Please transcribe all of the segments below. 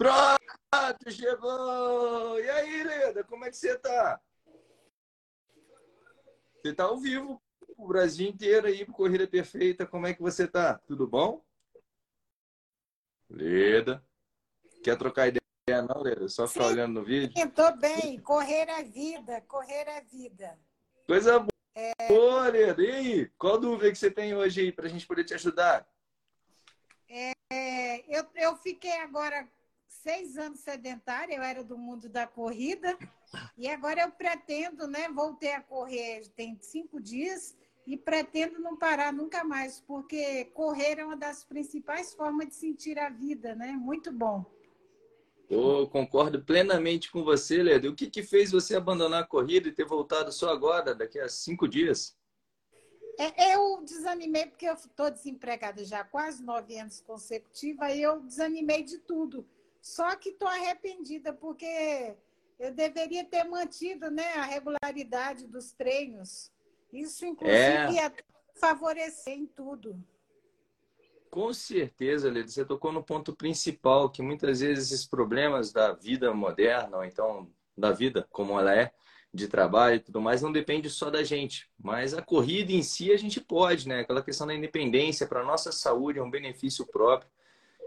Pronto, chegou! E aí, Leda, como é que você tá? Você tá ao vivo, o Brasil inteiro aí, Corrida Perfeita. Como é que você tá? Tudo bom? Leda. Quer trocar ideia não, Leda? Só ficar Sim, olhando no vídeo? Tô bem. Correr é vida, correr é vida. Coisa boa. É... Leda. E aí? Qual dúvida que você tem hoje aí para a gente poder te ajudar? É, eu, eu fiquei agora seis anos sedentária, eu era do mundo da corrida, e agora eu pretendo, né? Voltei a correr tem cinco dias e pretendo não parar nunca mais, porque correr é uma das principais formas de sentir a vida, né? Muito bom. Eu concordo plenamente com você, Leda. O que, que fez você abandonar a corrida e ter voltado só agora, daqui a cinco dias? É, eu desanimei porque eu estou desempregada já há quase nove anos consecutivos, aí eu desanimei de tudo. Só que estou arrependida porque eu deveria ter mantido né, a regularidade dos treinos. Isso, inclusive, é... ia favorecer em tudo. Com certeza, Leda, você tocou no ponto principal, que muitas vezes esses problemas da vida moderna, ou então da vida como ela é, de trabalho e tudo mais, não depende só da gente. Mas a corrida em si a gente pode, né? Aquela questão da independência para a nossa saúde é um benefício próprio,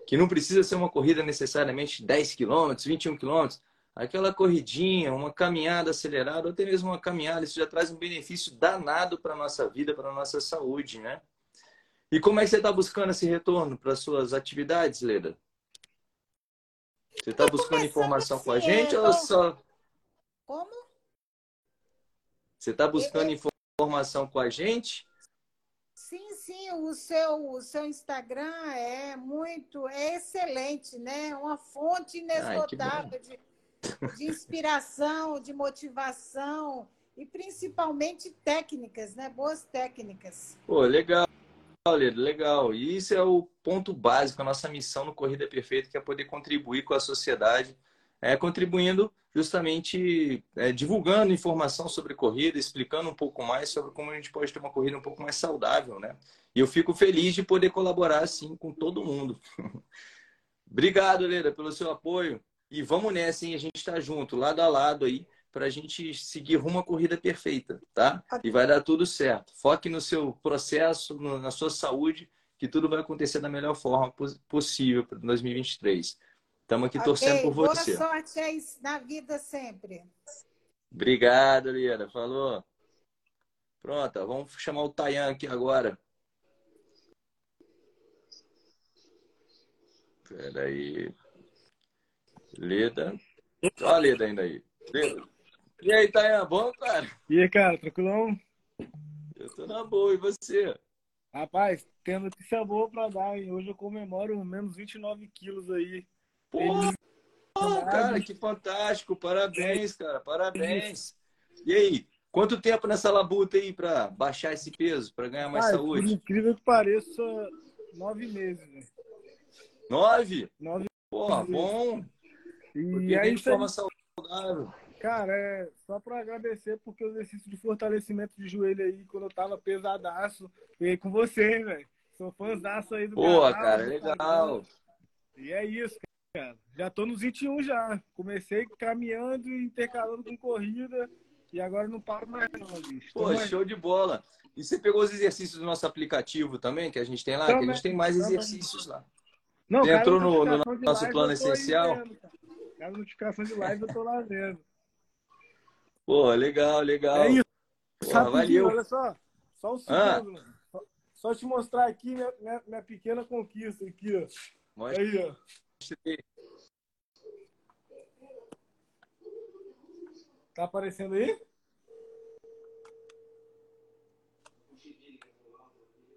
que não precisa ser uma corrida necessariamente 10 quilômetros, 21 quilômetros. Aquela corridinha, uma caminhada acelerada, ou até mesmo uma caminhada, isso já traz um benefício danado para a nossa vida, para a nossa saúde, né? E como é que você está buscando esse retorno para suas atividades, Leda? Você está buscando informação com a gente ou só. Como? Você está buscando informação com a gente? Sim, o seu, o seu Instagram é muito, é excelente, né? Uma fonte inesgotável de, de inspiração, de motivação e principalmente técnicas, né? Boas técnicas. Pô, legal. Legal. E isso é o ponto básico, a nossa missão no Corrida Perfeita, que é poder contribuir com a sociedade, é, contribuindo justamente é, divulgando informação sobre corrida, explicando um pouco mais sobre como a gente pode ter uma corrida um pouco mais saudável, né? E eu fico feliz de poder colaborar assim com todo mundo. Obrigado, Leda, pelo seu apoio. E vamos nessa, hein? A gente está junto, lado a lado aí, para a gente seguir rumo à corrida perfeita, tá? E vai dar tudo certo. Foque no seu processo, na sua saúde, que tudo vai acontecer da melhor forma possível para 2023. Estamos aqui okay. torcendo por você. Boa sorte aí na vida sempre. Obrigado, Lira. Falou. Pronto, vamos chamar o Tayan aqui agora. Espera aí. Leda. Olha a Leda ainda aí. Leda. E aí, Tayan, bom, cara? E aí, cara, tranquilão? Eu tô na boa, e você? Rapaz, tem notícia boa pra dar, hein? Hoje eu comemoro menos 29 quilos aí. Pô, cara, que fantástico. Parabéns, cara, parabéns. E aí, quanto tempo nessa labuta aí pra baixar esse peso, pra ganhar mais saúde? Por incrível que pareça, nove meses, né? Nove? Nove. Porra, bom. E aí, de forma saudável. Cara, é só para agradecer porque o exercício de fortalecimento de joelho aí, quando eu tava pesadaço, veio com você, velho. Sou fãzaço aí do Pô, canal, cara, legal. E é isso, cara. Já tô nos 21 já. Comecei caminhando e intercalando com corrida e agora não paro mais não, bicho. Pô, mais... show de bola. E você pegou os exercícios do nosso aplicativo também, que a gente tem lá? Também, que a gente tem mais também. exercícios lá. Não, você entrou no, no nosso live, plano essencial? Cara. notificação de live eu tô lá vendo. Pô, legal, legal. É isso. Porra, valeu. Olha só, só um segundo. Ah. Só, só, te mostrar aqui minha, minha, minha, pequena conquista aqui, ó. Mostra. Aí, ó. Tá aparecendo aí?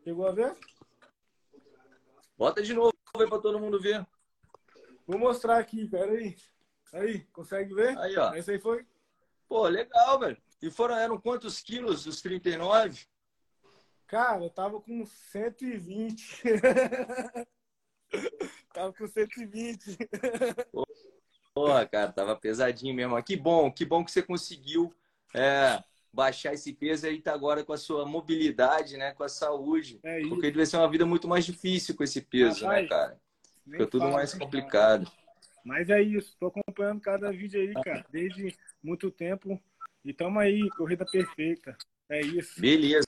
Chegou a ver? Bota de novo aí pra todo mundo ver. Vou mostrar aqui, pera aí. Aí, consegue ver? Aí, ó. Esse aí foi? Pô, legal, velho. E foram, eram quantos quilos os 39? Cara, eu tava com 120. tava com 120. Porra, cara, tava pesadinho mesmo. Que bom, que bom que você conseguiu é, baixar esse peso e tá agora com a sua mobilidade, né? Com a saúde. É porque devia ser uma vida muito mais difícil com esse peso, né, Rapaz, né, cara? Fica tudo mais complicado. Mas é isso, tô acompanhando cada vídeo aí, cara, desde muito tempo. E tamo aí, corrida perfeita. É isso. Beleza.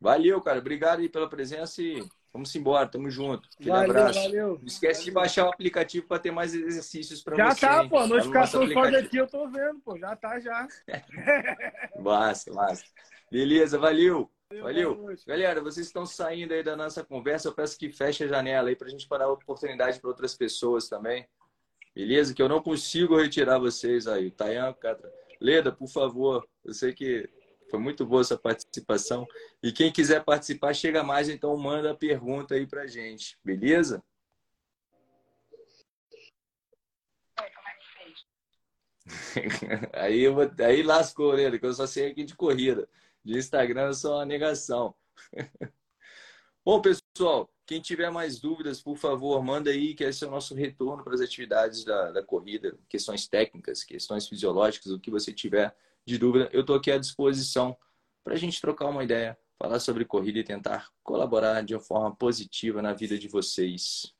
Valeu, cara. Obrigado aí pela presença e vamos embora. Tamo junto. Aquele valeu, abraço. Valeu. Não esquece valeu. de baixar o aplicativo para ter mais exercícios para você. Já tá, pô. A notificação só daqui eu tô vendo, pô. Já tá, já. massa, massa. Beleza, valeu. Valeu. Galera, vocês estão saindo aí da nossa conversa. Eu peço que feche a janela aí para a gente dar oportunidade para outras pessoas também. Beleza? Que eu não consigo retirar vocês aí. Tayan, Catra. Leda, por favor. Eu sei que foi muito boa essa participação. E quem quiser participar, chega mais, então manda a pergunta aí pra gente. Beleza? aí, eu aí lascou, Leda, que eu só sei aqui de corrida. De Instagram eu sou uma negação. Bom, pessoal, quem tiver mais dúvidas, por favor, manda aí, que esse é o nosso retorno para as atividades da, da corrida, questões técnicas, questões fisiológicas, o que você tiver de dúvida, eu estou aqui à disposição para a gente trocar uma ideia, falar sobre corrida e tentar colaborar de uma forma positiva na vida de vocês.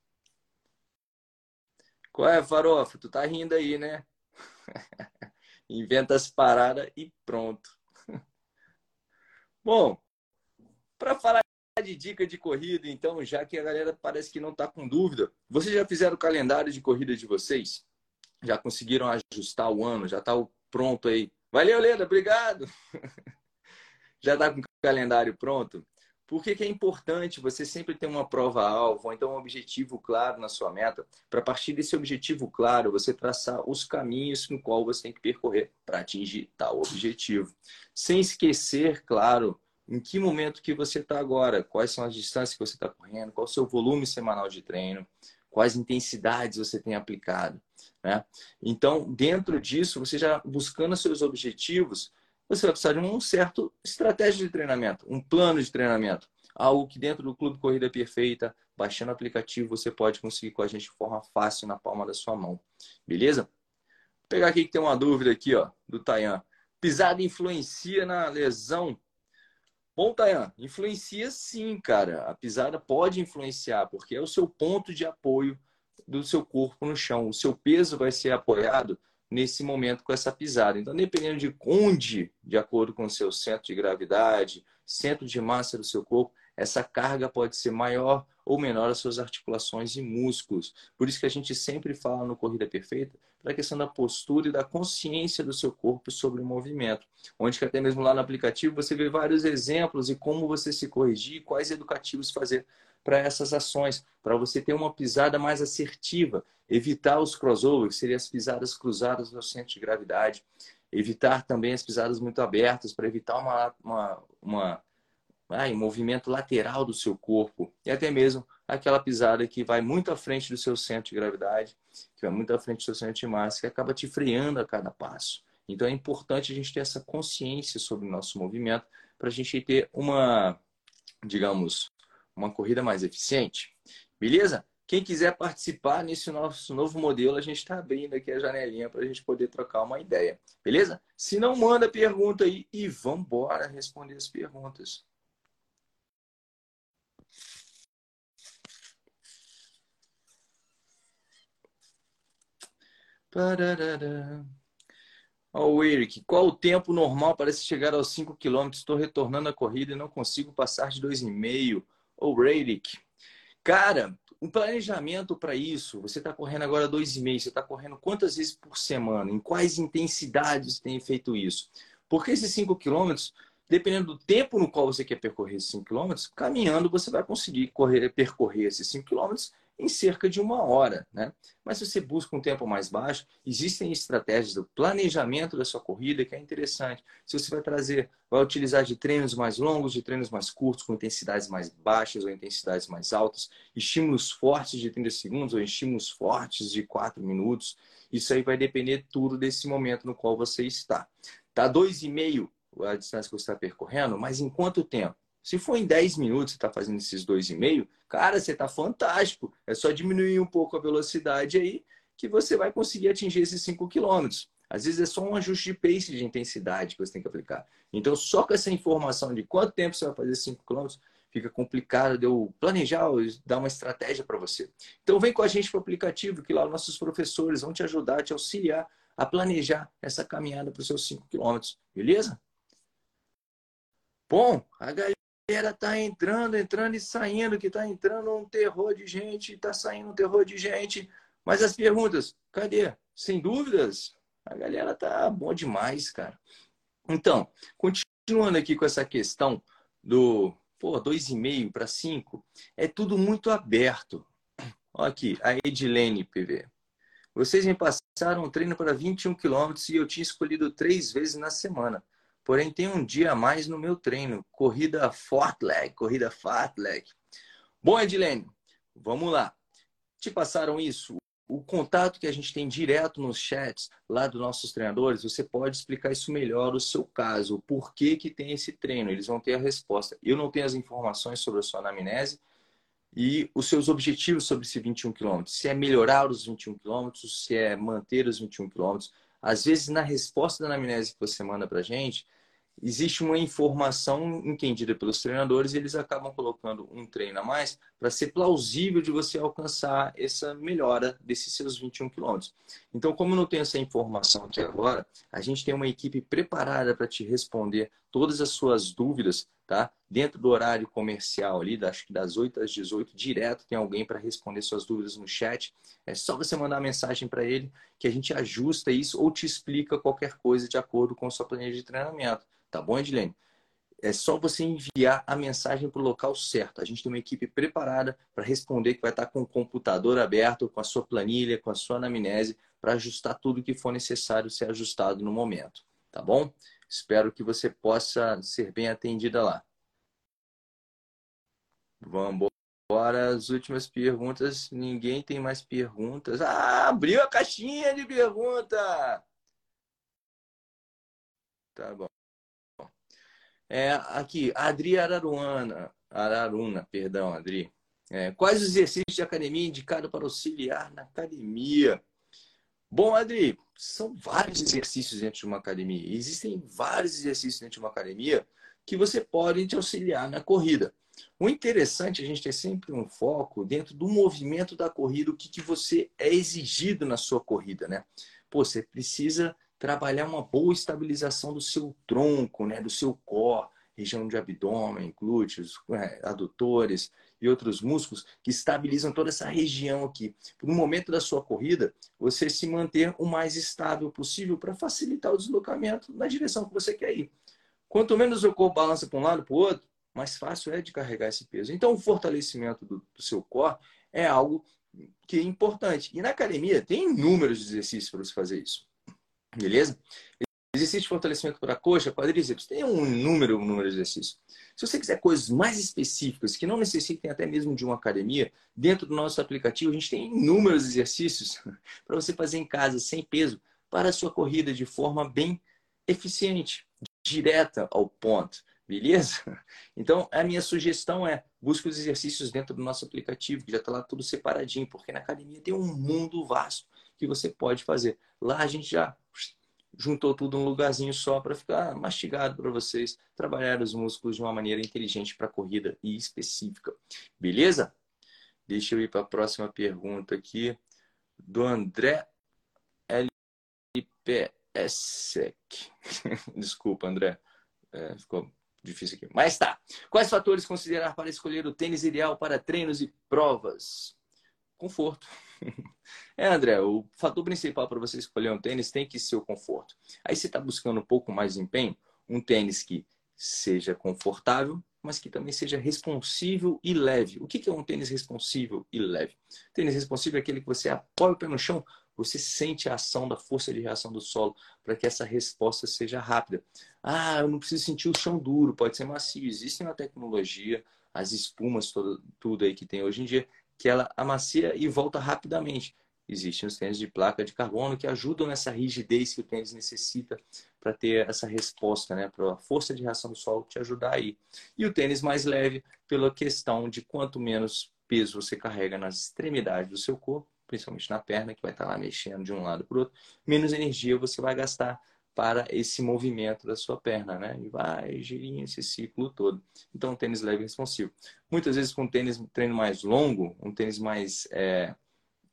Qual é, Farofa? Tu tá rindo aí, né? Inventa as paradas e pronto. Bom, para falar de dica de corrida, então, já que a galera parece que não está com dúvida, vocês já fizeram o calendário de corrida de vocês? Já conseguiram ajustar o ano? Já está pronto aí? Valeu, Leda, obrigado! já está com o calendário pronto? Por que, que, é importante você sempre ter uma prova-alvo, ou então um objetivo claro na sua meta, para partir desse objetivo claro, você traçar os caminhos no qual você tem que percorrer para atingir tal objetivo. Sem esquecer, claro, em que momento que você está agora, quais são as distâncias que você está correndo, qual o seu volume semanal de treino, quais intensidades você tem aplicado. Né? Então, dentro disso, você já buscando seus objetivos, você vai precisar de um certo estratégia de treinamento, um plano de treinamento. Algo que dentro do Clube Corrida Perfeita, baixando o aplicativo, você pode conseguir com a gente de forma fácil na palma da sua mão. Beleza? Vou pegar aqui que tem uma dúvida aqui, ó, do Tayan. Pisada influencia na lesão Bom, Tayan, influencia sim, cara. A pisada pode influenciar, porque é o seu ponto de apoio do seu corpo no chão. O seu peso vai ser apoiado nesse momento com essa pisada. Então, dependendo de onde, de acordo com o seu centro de gravidade, centro de massa do seu corpo, essa carga pode ser maior ou às suas articulações e músculos. Por isso que a gente sempre fala no Corrida Perfeita para a questão da postura e da consciência do seu corpo sobre o movimento. Onde que até mesmo lá no aplicativo você vê vários exemplos e como você se corrigir, quais educativos fazer para essas ações, para você ter uma pisada mais assertiva, evitar os crossovers, que seriam as pisadas cruzadas no centro de gravidade, evitar também as pisadas muito abertas, para evitar uma, uma, uma ah, movimento lateral do seu corpo e até mesmo aquela pisada que vai muito à frente do seu centro de gravidade, que vai muito à frente do seu centro de massa, que acaba te freando a cada passo. Então é importante a gente ter essa consciência sobre o nosso movimento para a gente ter uma, digamos, uma corrida mais eficiente. Beleza? Quem quiser participar nesse nosso novo modelo, a gente está abrindo aqui a janelinha para a gente poder trocar uma ideia. Beleza? Se não, manda pergunta aí e vamos responder as perguntas. Pararara. o Eric, qual o tempo normal para se chegar aos 5 km? Estou retornando a corrida e não consigo passar de 2,5. Ô, Eric, cara, um planejamento para isso, você está correndo agora 2,5, você está correndo quantas vezes por semana? Em quais intensidades tem feito isso? Porque esses 5 quilômetros, dependendo do tempo no qual você quer percorrer esses 5 quilômetros, caminhando você vai conseguir correr, percorrer esses 5 quilômetros em cerca de uma hora. Né? Mas se você busca um tempo mais baixo, existem estratégias do planejamento da sua corrida que é interessante. Se você vai trazer, vai utilizar de treinos mais longos, de treinos mais curtos, com intensidades mais baixas ou intensidades mais altas, estímulos fortes de 30 segundos ou estímulos fortes de 4 minutos. Isso aí vai depender tudo desse momento no qual você está. Tá 2,5 a distância que você está percorrendo, mas em quanto tempo? Se for em 10 minutos você está fazendo esses 2,5, cara, você está fantástico. É só diminuir um pouco a velocidade aí que você vai conseguir atingir esses 5 quilômetros. Às vezes é só um ajuste de pace de intensidade que você tem que aplicar. Então, só com essa informação de quanto tempo você vai fazer 5 quilômetros, fica complicado de eu planejar, dar uma estratégia para você. Então vem com a gente para o aplicativo, que lá nossos professores vão te ajudar, te auxiliar a planejar essa caminhada para os seus 5 quilômetros, beleza? Bom, a galera tá entrando, entrando e saindo, que tá entrando um terror de gente, tá saindo um terror de gente. Mas as perguntas, cadê? Sem dúvidas, a galera tá bom demais, cara. Então, continuando aqui com essa questão do pô, 2,5 para 5, é tudo muito aberto. Olha aqui, a Edilene PV. Vocês me passaram um treino para 21 quilômetros e eu tinha escolhido três vezes na semana. Porém, tem um dia a mais no meu treino. Corrida Fortleg, corrida Fartleg. Bom, Edilene, vamos lá. Te passaram isso? o contato que a gente tem direto nos chats lá dos nossos treinadores, você pode explicar isso melhor o seu caso, o porquê que tem esse treino, eles vão ter a resposta. Eu não tenho as informações sobre a sua anamnese e os seus objetivos sobre esse 21 km. Se é melhorar os 21 km, se é manter os 21 km. Às vezes, na resposta da anamnese que você manda para a gente, existe uma informação entendida pelos treinadores e eles acabam colocando um treino a mais para ser plausível de você alcançar essa melhora desses seus 21 quilômetros. Então, como não tem essa informação aqui agora, a gente tem uma equipe preparada para te responder todas as suas dúvidas, tá? Dentro do horário comercial ali, acho que das 8 às 18, direto tem alguém para responder suas dúvidas no chat. É só você mandar mensagem para ele que a gente ajusta isso ou te explica qualquer coisa de acordo com a sua planilha de treinamento. Tá bom, Edilene? É só você enviar a mensagem para o local certo. A gente tem uma equipe preparada para responder, que vai estar com o computador aberto, com a sua planilha, com a sua anamnese, para ajustar tudo que for necessário ser ajustado no momento. Tá bom? Espero que você possa ser bem atendida lá. Vamos embora. As últimas perguntas. Ninguém tem mais perguntas. Ah, abriu a caixinha de pergunta! Tá bom. É, aqui, Adri Araruana, Araruna, perdão, Adri. É, quais os exercícios de academia indicados para auxiliar na academia? Bom, Adri, são vários exercícios dentro de uma academia. Existem vários exercícios dentro de uma academia que você pode te auxiliar na corrida. O interessante é a gente ter sempre um foco dentro do movimento da corrida, o que, que você é exigido na sua corrida, né? Pô, você precisa trabalhar uma boa estabilização do seu tronco, né, do seu core, região de abdômen, glúteos, é, adutores e outros músculos que estabilizam toda essa região aqui. No momento da sua corrida, você se manter o mais estável possível para facilitar o deslocamento na direção que você quer ir. Quanto menos o corpo balança para um lado para o outro, mais fácil é de carregar esse peso. Então, o fortalecimento do, do seu core é algo que é importante. E na academia tem inúmeros exercícios para você fazer isso. Beleza? Exercício de fortalecimento para coxa, quadríceps, tem um número, um número de exercícios. Se você quiser coisas mais específicas, que não necessitem até mesmo de uma academia, dentro do nosso aplicativo a gente tem inúmeros exercícios para você fazer em casa, sem peso, para a sua corrida de forma bem eficiente, direta ao ponto. Beleza? Então, a minha sugestão é busque os exercícios dentro do nosso aplicativo, que já está lá tudo separadinho, porque na academia tem um mundo vasto que você pode fazer. Lá a gente já juntou tudo num lugarzinho só para ficar mastigado para vocês trabalhar os músculos de uma maneira inteligente para corrida e específica. Beleza? Deixa eu ir para a próxima pergunta aqui do André LPSEC. Desculpa, André. É, ficou difícil aqui. Mas tá. Quais fatores considerar para escolher o tênis ideal para treinos e provas? Conforto. É, André, o fator principal para você escolher um tênis tem que ser o conforto. Aí você está buscando um pouco mais de empenho, um tênis que seja confortável, mas que também seja responsível e leve. O que é um tênis responsível e leve? Tênis responsível é aquele que você apoia o pé no chão, você sente a ação da força de reação do solo para que essa resposta seja rápida. Ah, eu não preciso sentir o chão duro, pode ser macio. Existe uma tecnologia, as espumas, tudo aí que tem hoje em dia, que ela amacia e volta rapidamente. Existem os tênis de placa de carbono que ajudam nessa rigidez que o tênis necessita para ter essa resposta, né? Para a força de reação do solo te ajudar aí. E o tênis mais leve pela questão de quanto menos peso você carrega nas extremidades do seu corpo, principalmente na perna, que vai estar lá mexendo de um lado para o outro, menos energia você vai gastar para esse movimento da sua perna, né? E vai girinho esse ciclo todo. Então, tênis leve e responsivo. Muitas vezes com tênis treino mais longo, um tênis mais é,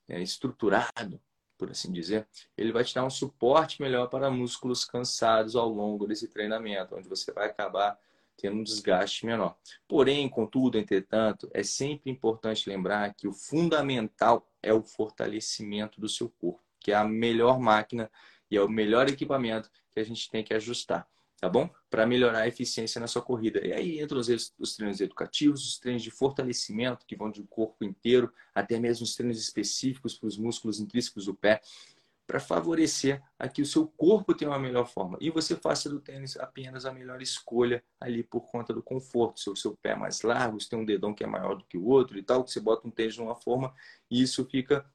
é, estruturado, por assim dizer, ele vai te dar um suporte melhor para músculos cansados ao longo desse treinamento, onde você vai acabar tendo um desgaste menor. Porém, contudo, entretanto, é sempre importante lembrar que o fundamental é o fortalecimento do seu corpo, que é a melhor máquina é o melhor equipamento que a gente tem que ajustar, tá bom? Para melhorar a eficiência na sua corrida. E aí entram os, os treinos educativos, os treinos de fortalecimento, que vão do corpo inteiro, até mesmo os treinos específicos para os músculos intrínsecos do pé para favorecer a que o seu corpo tenha uma melhor forma. E você faça do tênis apenas a melhor escolha ali por conta do conforto. Se o seu pé é mais largo, se tem um dedão que é maior do que o outro e tal, que você bota um tênis de uma forma e isso fica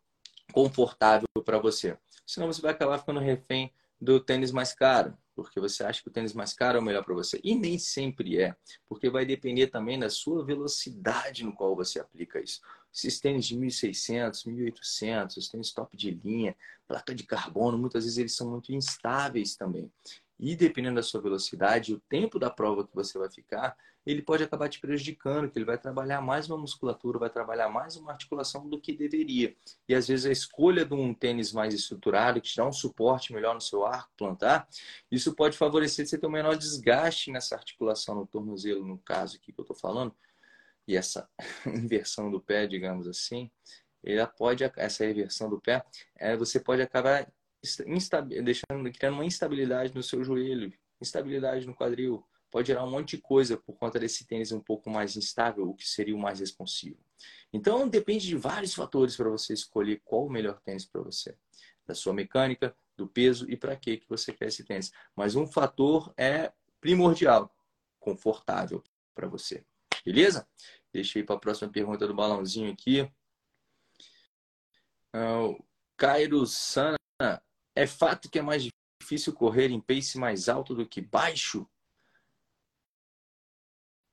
confortável para você. Senão você vai acabar ficando refém do tênis mais caro, porque você acha que o tênis mais caro é o melhor para você. E nem sempre é, porque vai depender também da sua velocidade no qual você aplica isso. Esses tênis de 1.600, 1.800, tênis top de linha, placa de carbono, muitas vezes eles são muito instáveis também. E dependendo da sua velocidade, o tempo da prova que você vai ficar, ele pode acabar te prejudicando, que ele vai trabalhar mais uma musculatura, vai trabalhar mais uma articulação do que deveria. E às vezes a escolha de um tênis mais estruturado, que te dá um suporte melhor no seu arco plantar, isso pode favorecer você ter um menor desgaste nessa articulação no tornozelo, no caso aqui que eu estou falando, e essa inversão do pé, digamos assim, ela pode, essa reversão do pé, é, você pode acabar deixando, criando uma instabilidade no seu joelho, instabilidade no quadril, pode gerar um monte de coisa por conta desse tênis um pouco mais instável, o que seria o mais responsivo. Então, depende de vários fatores para você escolher qual o melhor tênis para você. Da sua mecânica, do peso e para que você quer esse tênis. Mas um fator é primordial, confortável para você. Beleza? Deixa eu ir para a próxima pergunta do balãozinho aqui. Uh, Cairo Sana, é fato que é mais difícil correr em pace mais alto do que baixo?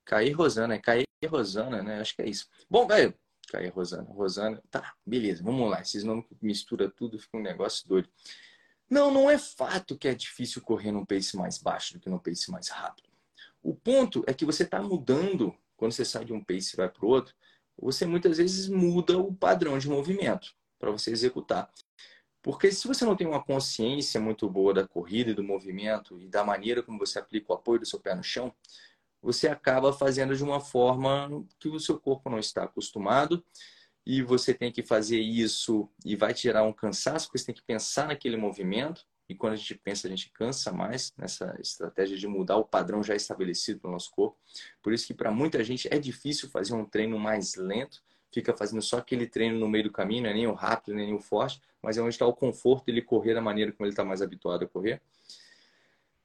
Cair Rosana, é Cair Rosana, né? Acho que é isso. Bom, velho, Cair Rosana, Rosana, tá, beleza, vamos lá. Esses nomes mistura tudo, fica um negócio doido. Não, não é fato que é difícil correr num pace mais baixo do que num pace mais rápido. O ponto é que você está mudando, quando você sai de um pace e vai para o outro, você muitas vezes muda o padrão de movimento para você executar. Porque se você não tem uma consciência muito boa da corrida e do movimento e da maneira como você aplica o apoio do seu pé no chão, você acaba fazendo de uma forma que o seu corpo não está acostumado e você tem que fazer isso e vai tirar um cansaço, porque você tem que pensar naquele movimento e quando a gente pensa, a gente cansa mais nessa estratégia de mudar o padrão já estabelecido pelo nosso corpo. Por isso que para muita gente é difícil fazer um treino mais lento, fica fazendo só aquele treino no meio do caminho, não é nem o rápido, nem o forte, mas é onde está o conforto dele correr da maneira como ele está mais habituado a correr.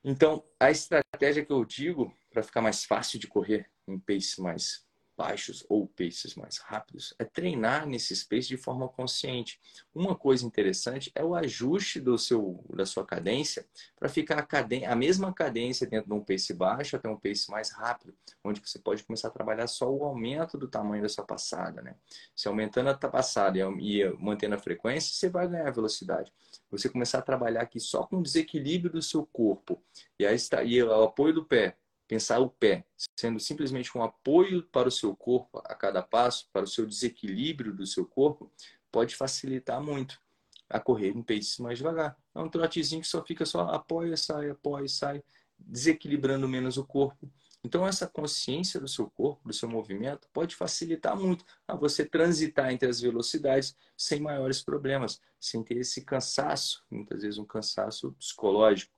Então, a estratégia que eu digo para ficar mais fácil de correr em pace mais baixos ou paces mais rápidos é treinar nesse space de forma consciente. Uma coisa interessante é o ajuste do seu, da sua cadência para ficar a, a mesma cadência dentro de um pace baixo até um pace mais rápido, onde você pode começar a trabalhar só o aumento do tamanho da sua passada. Né? Se aumentando a passada e mantendo a frequência, você vai ganhar velocidade. Você começar a trabalhar aqui só com o desequilíbrio do seu corpo e, aí está, e o apoio do pé pensar o pé sendo simplesmente um apoio para o seu corpo a cada passo, para o seu desequilíbrio do seu corpo, pode facilitar muito a correr em pace mais devagar. É um trotezinho que só fica só apoia, sai, apoia, sai, desequilibrando menos o corpo. Então, essa consciência do seu corpo, do seu movimento, pode facilitar muito a você transitar entre as velocidades sem maiores problemas, sem ter esse cansaço, muitas vezes um cansaço psicológico.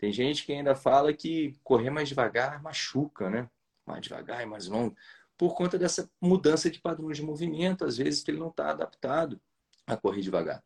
Tem gente que ainda fala que correr mais devagar machuca, né? Mais devagar e mais longo, por conta dessa mudança de padrão de movimento, às vezes que ele não está adaptado a correr devagar.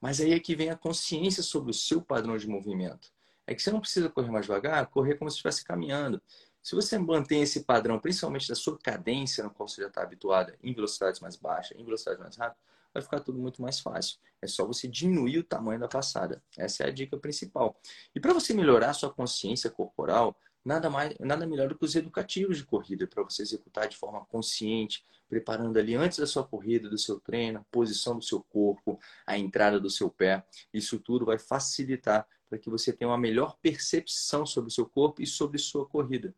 Mas aí é que vem a consciência sobre o seu padrão de movimento. É que você não precisa correr mais devagar, correr como se estivesse caminhando. Se você mantém esse padrão, principalmente da sua cadência, no qual você já está habituada, em velocidades mais baixas, em velocidades mais rápidas, vai ficar tudo muito mais fácil. É só você diminuir o tamanho da passada. Essa é a dica principal. E para você melhorar a sua consciência corporal, nada, mais, nada melhor do que os educativos de corrida para você executar de forma consciente, preparando ali antes da sua corrida, do seu treino, a posição do seu corpo, a entrada do seu pé. Isso tudo vai facilitar para que você tenha uma melhor percepção sobre o seu corpo e sobre sua corrida.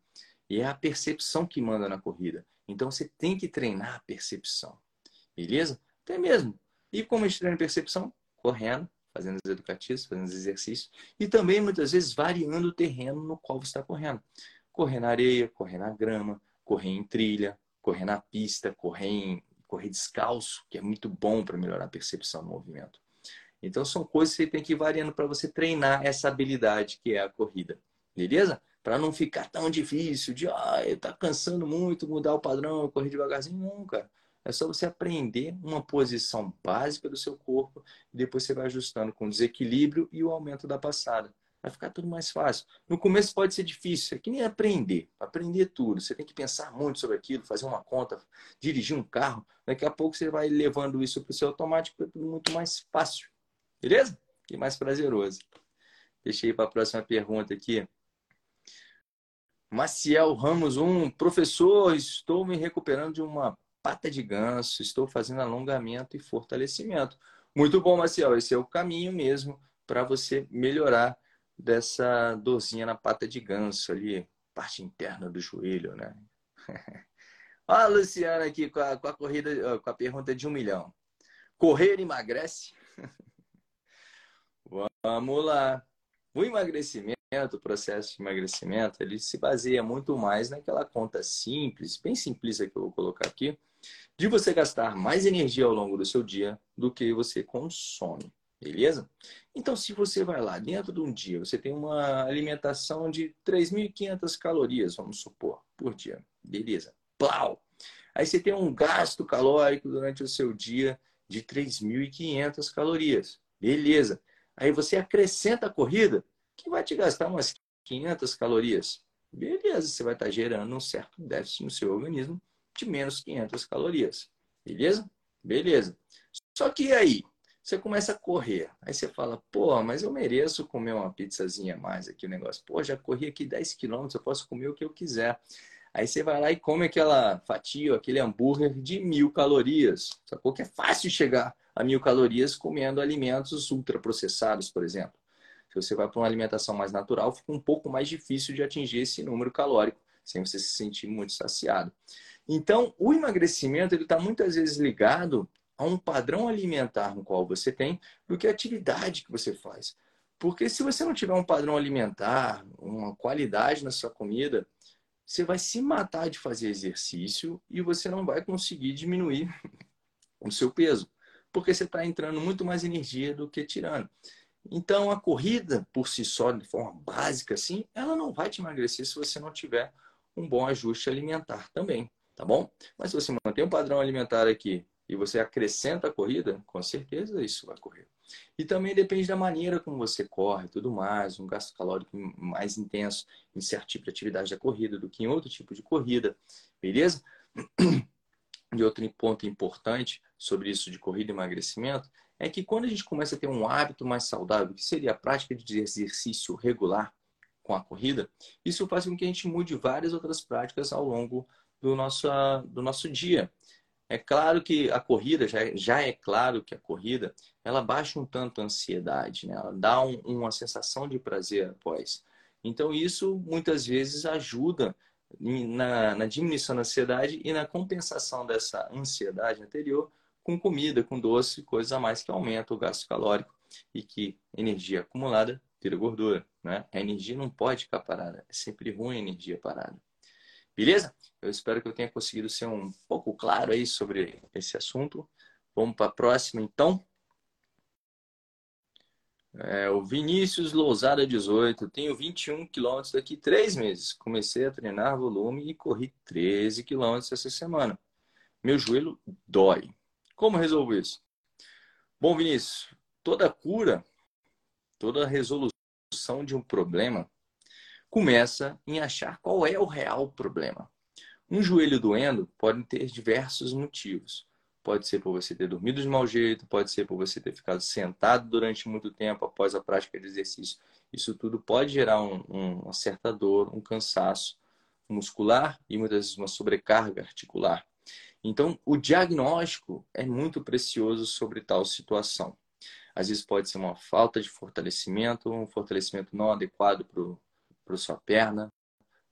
E é a percepção que manda na corrida. Então você tem que treinar a percepção. Beleza? Até mesmo. E como a gente treina a percepção? Correndo, fazendo os educativos, fazendo os exercícios, e também muitas vezes variando o terreno no qual você está correndo. Correr na areia, correr na grama, correr em trilha, correr na pista, correr, em, correr descalço, que é muito bom para melhorar a percepção do movimento. Então são coisas que você tem que ir variando para você treinar essa habilidade que é a corrida. Beleza? Para não ficar tão difícil de, ah, tá cansando muito, mudar o padrão, correr devagarzinho. Cara. É só você aprender uma posição básica do seu corpo e depois você vai ajustando com o desequilíbrio e o aumento da passada. Vai ficar tudo mais fácil. No começo pode ser difícil, é que nem aprender. Aprender tudo. Você tem que pensar muito sobre aquilo, fazer uma conta, dirigir um carro. Daqui a pouco você vai levando isso para o seu automático, é tudo muito mais fácil. Beleza? E mais prazeroso. Deixei para a próxima pergunta aqui. Maciel Ramos 1, professor, estou me recuperando de uma pata de ganso, estou fazendo alongamento e fortalecimento. Muito bom, Marcel. Esse é o caminho mesmo para você melhorar dessa dorzinha na pata de ganso ali, parte interna do joelho, né? Olha a Luciana aqui com a, com a corrida, com a pergunta de um milhão. Correr emagrece? Vamos lá. O emagrecimento, o processo de emagrecimento, ele se baseia muito mais naquela conta simples, bem simplista que eu vou colocar aqui, de você gastar mais energia ao longo do seu dia do que você consome. Beleza? Então, se você vai lá dentro de um dia, você tem uma alimentação de 3.500 calorias, vamos supor, por dia. Beleza. Plau! Aí você tem um gasto calórico durante o seu dia de 3.500 calorias. Beleza. Aí você acrescenta a corrida, que vai te gastar umas 500 calorias. Beleza, você vai estar gerando um certo déficit no seu organismo de menos 500 calorias. Beleza? Beleza. Só que aí, você começa a correr. Aí você fala, pô, mas eu mereço comer uma pizzazinha a mais aqui o negócio. Pô, já corri aqui 10 quilômetros, eu posso comer o que eu quiser. Aí você vai lá e come aquela fatia, aquele hambúrguer de mil calorias. Sacou que é fácil chegar a mil calorias comendo alimentos ultraprocessados, por exemplo. Se você vai para uma alimentação mais natural, fica um pouco mais difícil de atingir esse número calórico, sem você se sentir muito saciado. Então, o emagrecimento ele está muitas vezes ligado a um padrão alimentar no qual você tem do que a atividade que você faz. Porque se você não tiver um padrão alimentar, uma qualidade na sua comida, você vai se matar de fazer exercício e você não vai conseguir diminuir o seu peso, porque você está entrando muito mais energia do que tirando. Então, a corrida por si só, de forma básica, assim, ela não vai te emagrecer se você não tiver um bom ajuste alimentar também tá bom? Mas se você mantém um padrão alimentar aqui e você acrescenta a corrida, com certeza isso vai correr. E também depende da maneira como você corre, tudo mais, um gasto calórico mais intenso em certo tipo de atividade da corrida do que em outro tipo de corrida, beleza? E outro ponto importante sobre isso de corrida e emagrecimento é que quando a gente começa a ter um hábito mais saudável, que seria a prática de exercício regular com a corrida, isso faz com que a gente mude várias outras práticas ao longo do nosso, do nosso dia. É claro que a corrida, já, já é claro que a corrida, ela baixa um tanto a ansiedade, né? ela dá um, uma sensação de prazer após. Então, isso muitas vezes ajuda na, na diminuição da ansiedade e na compensação dessa ansiedade anterior com comida, com doce, coisas a mais que aumentam o gasto calórico e que energia acumulada vira gordura. Né? A energia não pode ficar parada, é sempre ruim a energia parada. Beleza? Eu espero que eu tenha conseguido ser um pouco claro aí sobre esse assunto. Vamos para a próxima, então. É, o Vinícius Lousada 18. Tenho 21 quilômetros daqui três meses. Comecei a treinar volume e corri 13 quilômetros essa semana. Meu joelho dói. Como resolvo isso? Bom, Vinícius, toda cura, toda resolução de um problema começa em achar qual é o real problema. Um joelho doendo pode ter diversos motivos. Pode ser por você ter dormido de mau jeito, pode ser por você ter ficado sentado durante muito tempo após a prática de exercício isso tudo pode gerar um, um, uma certa dor, um cansaço muscular e muitas vezes uma sobrecarga articular. Então, o diagnóstico é muito precioso sobre tal situação. Às vezes pode ser uma falta de fortalecimento, um fortalecimento não adequado para sua perna,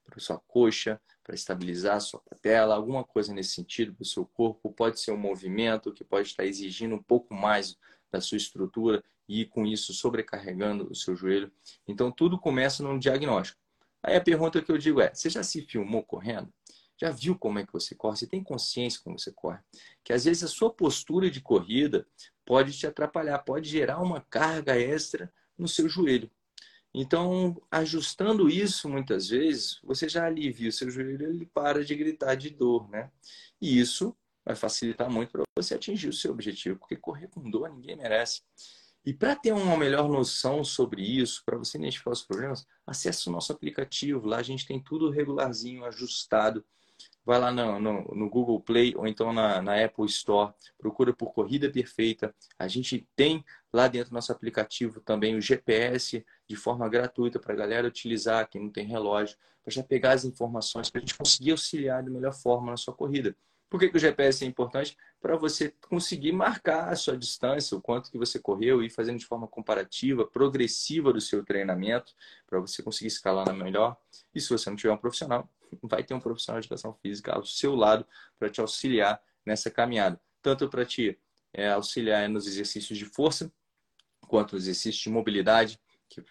para sua coxa, para estabilizar a sua patela, alguma coisa nesse sentido para o seu corpo. Pode ser um movimento que pode estar exigindo um pouco mais da sua estrutura e com isso sobrecarregando o seu joelho. Então tudo começa num diagnóstico. Aí a pergunta que eu digo é: você já se filmou correndo? Já viu como é que você corre? Você tem consciência como você corre? Que às vezes a sua postura de corrida pode te atrapalhar, pode gerar uma carga extra no seu joelho. Então, ajustando isso muitas vezes, você já alivia o seu joelho, ele para de gritar de dor, né? E isso vai facilitar muito para você atingir o seu objetivo, porque correr com dor ninguém merece. E para ter uma melhor noção sobre isso, para você identificar os problemas, acesse o nosso aplicativo. Lá a gente tem tudo regularzinho, ajustado. Vai lá no, no, no Google Play ou então na, na, Apple Store, procura por Corrida Perfeita. A gente tem lá dentro do nosso aplicativo também o GPS de forma gratuita para a galera utilizar, quem não tem relógio, para já pegar as informações para a gente conseguir auxiliar da melhor forma na sua corrida. Por que, que o GPS é importante? Para você conseguir marcar a sua distância, o quanto que você correu e fazendo de forma comparativa, progressiva do seu treinamento, para você conseguir escalar na melhor. E se você não tiver um profissional, vai ter um profissional de educação física ao seu lado para te auxiliar nessa caminhada. Tanto para te é, auxiliar nos exercícios de força, quanto nos exercícios de mobilidade, que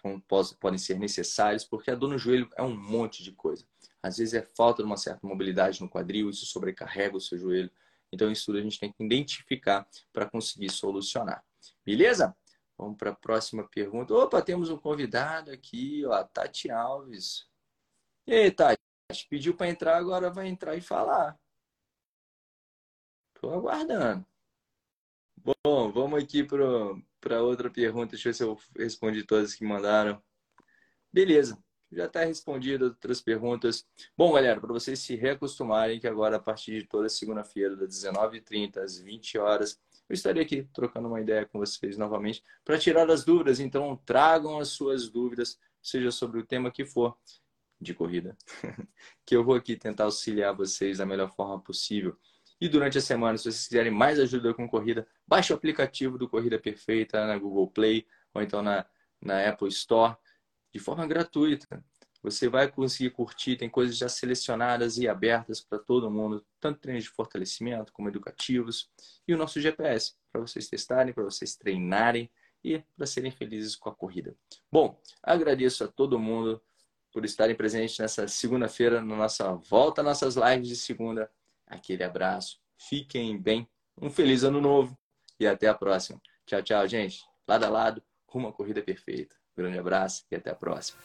podem ser necessários, porque a dor no joelho é um monte de coisa. Às vezes é falta de uma certa mobilidade no quadril, isso sobrecarrega o seu joelho. Então, isso tudo a gente tem que identificar para conseguir solucionar. Beleza? Vamos para a próxima pergunta. Opa, temos um convidado aqui, ó, Tati Alves. E aí, Tati, pediu para entrar, agora vai entrar e falar. Estou aguardando. Bom, vamos aqui para outra pergunta. Deixa eu ver se eu respondi todas que mandaram. Beleza já está respondido outras perguntas. Bom, galera, para vocês se reacostumarem que agora, a partir de toda segunda-feira, das 19h30 às 20 horas, eu estarei aqui trocando uma ideia com vocês novamente para tirar as dúvidas. Então, tragam as suas dúvidas, seja sobre o tema que for de corrida, que eu vou aqui tentar auxiliar vocês da melhor forma possível. E durante a semana, se vocês quiserem mais ajuda com corrida, baixe o aplicativo do Corrida Perfeita na Google Play ou então na, na Apple Store de forma gratuita. Você vai conseguir curtir, tem coisas já selecionadas e abertas para todo mundo, tanto treinos de fortalecimento como educativos, e o nosso GPS, para vocês testarem, para vocês treinarem e para serem felizes com a corrida. Bom, agradeço a todo mundo por estarem presentes nessa segunda-feira, na nossa volta, nossas lives de segunda. Aquele abraço, fiquem bem, um feliz ano novo e até a próxima. Tchau, tchau, gente. Lado a lado, rumo à corrida perfeita. Grande abraço e até a próxima.